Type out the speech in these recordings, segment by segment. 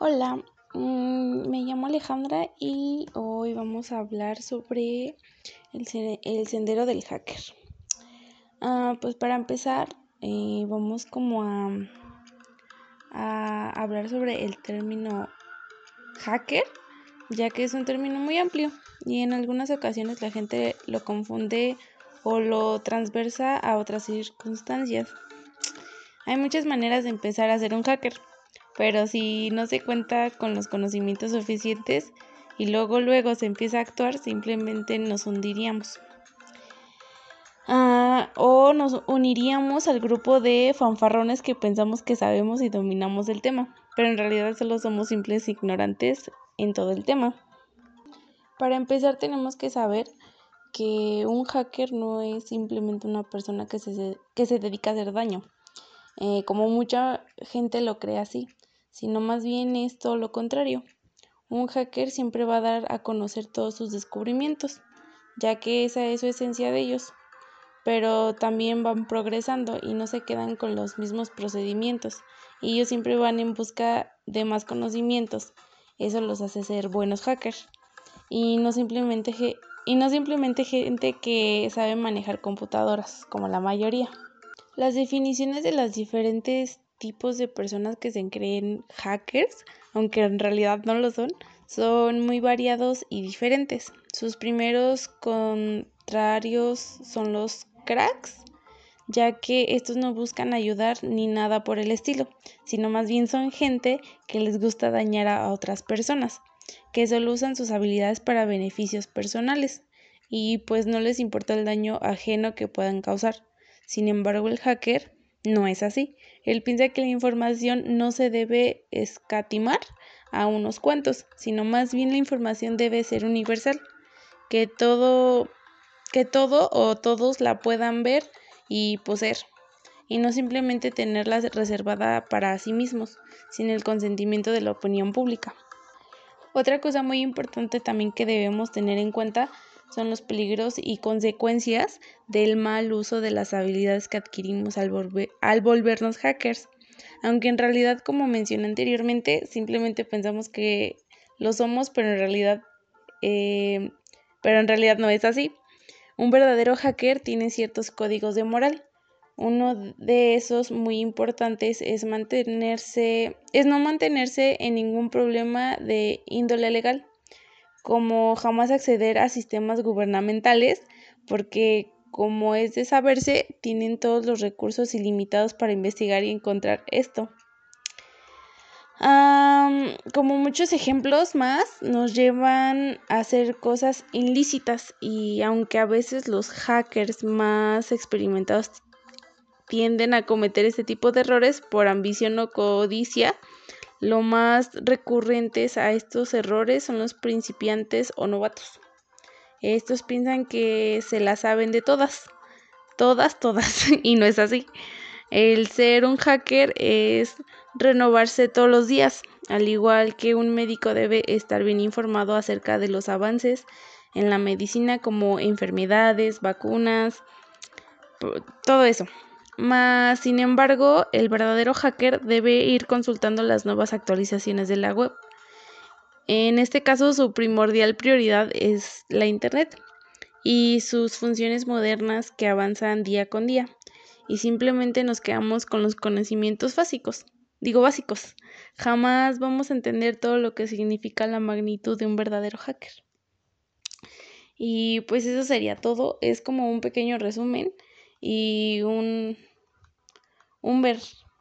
Hola, mm, me llamo Alejandra y hoy vamos a hablar sobre el, sendero del hacker. Ah, pues para empezar, eh, vamos como a, a hablar sobre el término hacker, ya que es un término muy amplio y en algunas ocasiones la gente lo confunde o lo transversa a otras circunstancias. Hay muchas maneras de empezar a ser un hacker pero si no se cuenta con los conocimientos suficientes y luego luego se empieza a actuar, simplemente nos hundiríamos. Ah, o nos uniríamos al grupo de fanfarrones que pensamos que sabemos y dominamos el tema, pero en realidad solo somos simples ignorantes en todo el tema. Para empezar tenemos que saber que un hacker no es simplemente una persona que se, que se dedica a hacer daño, eh, como mucha gente lo cree así sino más bien es todo lo contrario. Un hacker siempre va a dar a conocer todos sus descubrimientos, ya que esa es su esencia de ellos, pero también van progresando y no se quedan con los mismos procedimientos, y ellos siempre van en busca de más conocimientos. Eso los hace ser buenos hackers y no simplemente y no simplemente gente que sabe manejar computadoras, como la mayoría. Las definiciones de las diferentes tipos de personas que se creen hackers, aunque en realidad no lo son, son muy variados y diferentes. Sus primeros contrarios son los cracks, ya que estos no buscan ayudar ni nada por el estilo, sino más bien son gente que les gusta dañar a otras personas, que solo usan sus habilidades para beneficios personales y pues no les importa el daño ajeno que puedan causar. Sin embargo, el hacker no es así. Él piensa que la información no se debe escatimar a unos cuantos, sino más bien la información debe ser universal, que todo, que todo o todos la puedan ver y poseer, y no simplemente tenerla reservada para sí mismos, sin el consentimiento de la opinión pública. Otra cosa muy importante también que debemos tener en cuenta son los peligros y consecuencias del mal uso de las habilidades que adquirimos al, volvernos hackers. Aunque en realidad, como mencioné anteriormente, simplemente pensamos que lo somos, pero en realidad, eh, pero en realidad no es así. Un verdadero hacker tiene ciertos códigos de moral. Uno de esos muy importantes es mantenerse, es no mantenerse en ningún problema de índole legal como jamás acceder a sistemas gubernamentales, porque como es de saberse, tienen todos los recursos ilimitados para investigar y encontrar esto. como muchos ejemplos más nos llevan a hacer cosas ilícitas y aunque a veces los hackers más experimentados tienden a cometer este tipo de errores por ambición o codicia, lo más recurrentes a estos errores son los principiantes o novatos. Estos piensan que se la saben de todas, todas, todas, y no es así. El ser un hacker es renovarse todos los días, al igual que un médico debe estar bien informado acerca de los avances en la medicina como enfermedades, vacunas, todo eso. Mas, sin embargo, el verdadero hacker debe ir consultando las nuevas actualizaciones de la web. En este caso, su primordial prioridad es la Internet y sus funciones modernas que avanzan día con día. Y simplemente nos quedamos con los conocimientos básicos. Digo básicos. Jamás vamos a entender todo lo que significa la magnitud de un verdadero hacker. Y pues eso sería todo. Es como un pequeño resumen y un, un ver,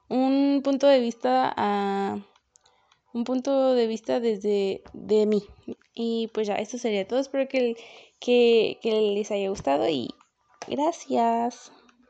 un punto de vista a un punto de vista desde de mí. Y pues ya, eso sería todo. Espero que, que, que les haya gustado y gracias.